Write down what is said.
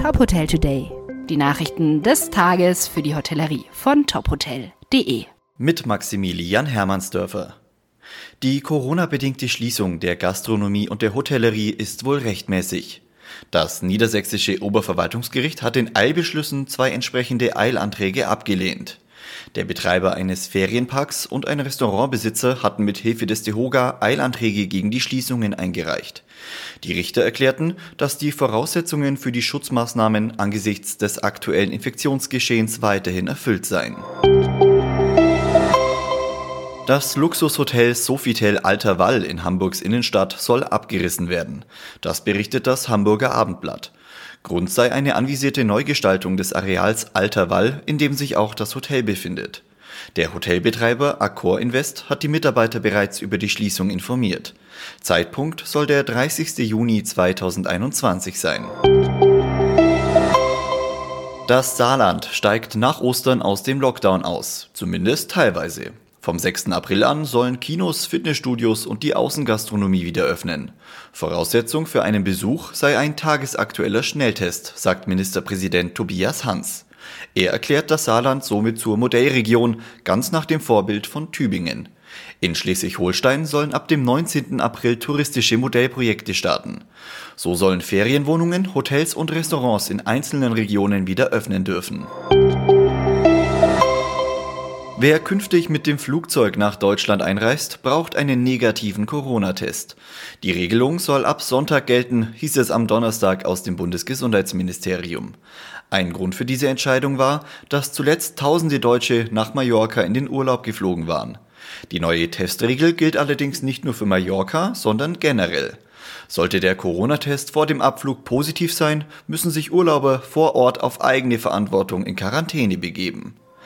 Top Hotel Today. Die Nachrichten des Tages für die Hotellerie von tophotel.de. Mit Maximilian Hermannsdörfer. Die Corona-bedingte Schließung der Gastronomie und der Hotellerie ist wohl rechtmäßig. Das niedersächsische Oberverwaltungsgericht hat in Eilbeschlüssen zwei entsprechende Eilanträge abgelehnt. Der Betreiber eines Ferienparks und ein Restaurantbesitzer hatten mit Hilfe des DeHoga Eilanträge gegen die Schließungen eingereicht. Die Richter erklärten, dass die Voraussetzungen für die Schutzmaßnahmen angesichts des aktuellen Infektionsgeschehens weiterhin erfüllt seien. Das Luxushotel Sofitel Alter Wall in Hamburgs Innenstadt soll abgerissen werden. Das berichtet das Hamburger Abendblatt. Grund sei eine anvisierte Neugestaltung des Areals Alter Wall, in dem sich auch das Hotel befindet. Der Hotelbetreiber Accor Invest hat die Mitarbeiter bereits über die Schließung informiert. Zeitpunkt soll der 30. Juni 2021 sein. Das Saarland steigt nach Ostern aus dem Lockdown aus, zumindest teilweise. Vom 6. April an sollen Kinos, Fitnessstudios und die Außengastronomie wieder öffnen. Voraussetzung für einen Besuch sei ein tagesaktueller Schnelltest, sagt Ministerpräsident Tobias Hans. Er erklärt das Saarland somit zur Modellregion, ganz nach dem Vorbild von Tübingen. In Schleswig-Holstein sollen ab dem 19. April touristische Modellprojekte starten. So sollen Ferienwohnungen, Hotels und Restaurants in einzelnen Regionen wieder öffnen dürfen. Wer künftig mit dem Flugzeug nach Deutschland einreist, braucht einen negativen Corona-Test. Die Regelung soll ab Sonntag gelten, hieß es am Donnerstag aus dem Bundesgesundheitsministerium. Ein Grund für diese Entscheidung war, dass zuletzt tausende Deutsche nach Mallorca in den Urlaub geflogen waren. Die neue Testregel gilt allerdings nicht nur für Mallorca, sondern generell. Sollte der Corona-Test vor dem Abflug positiv sein, müssen sich Urlauber vor Ort auf eigene Verantwortung in Quarantäne begeben.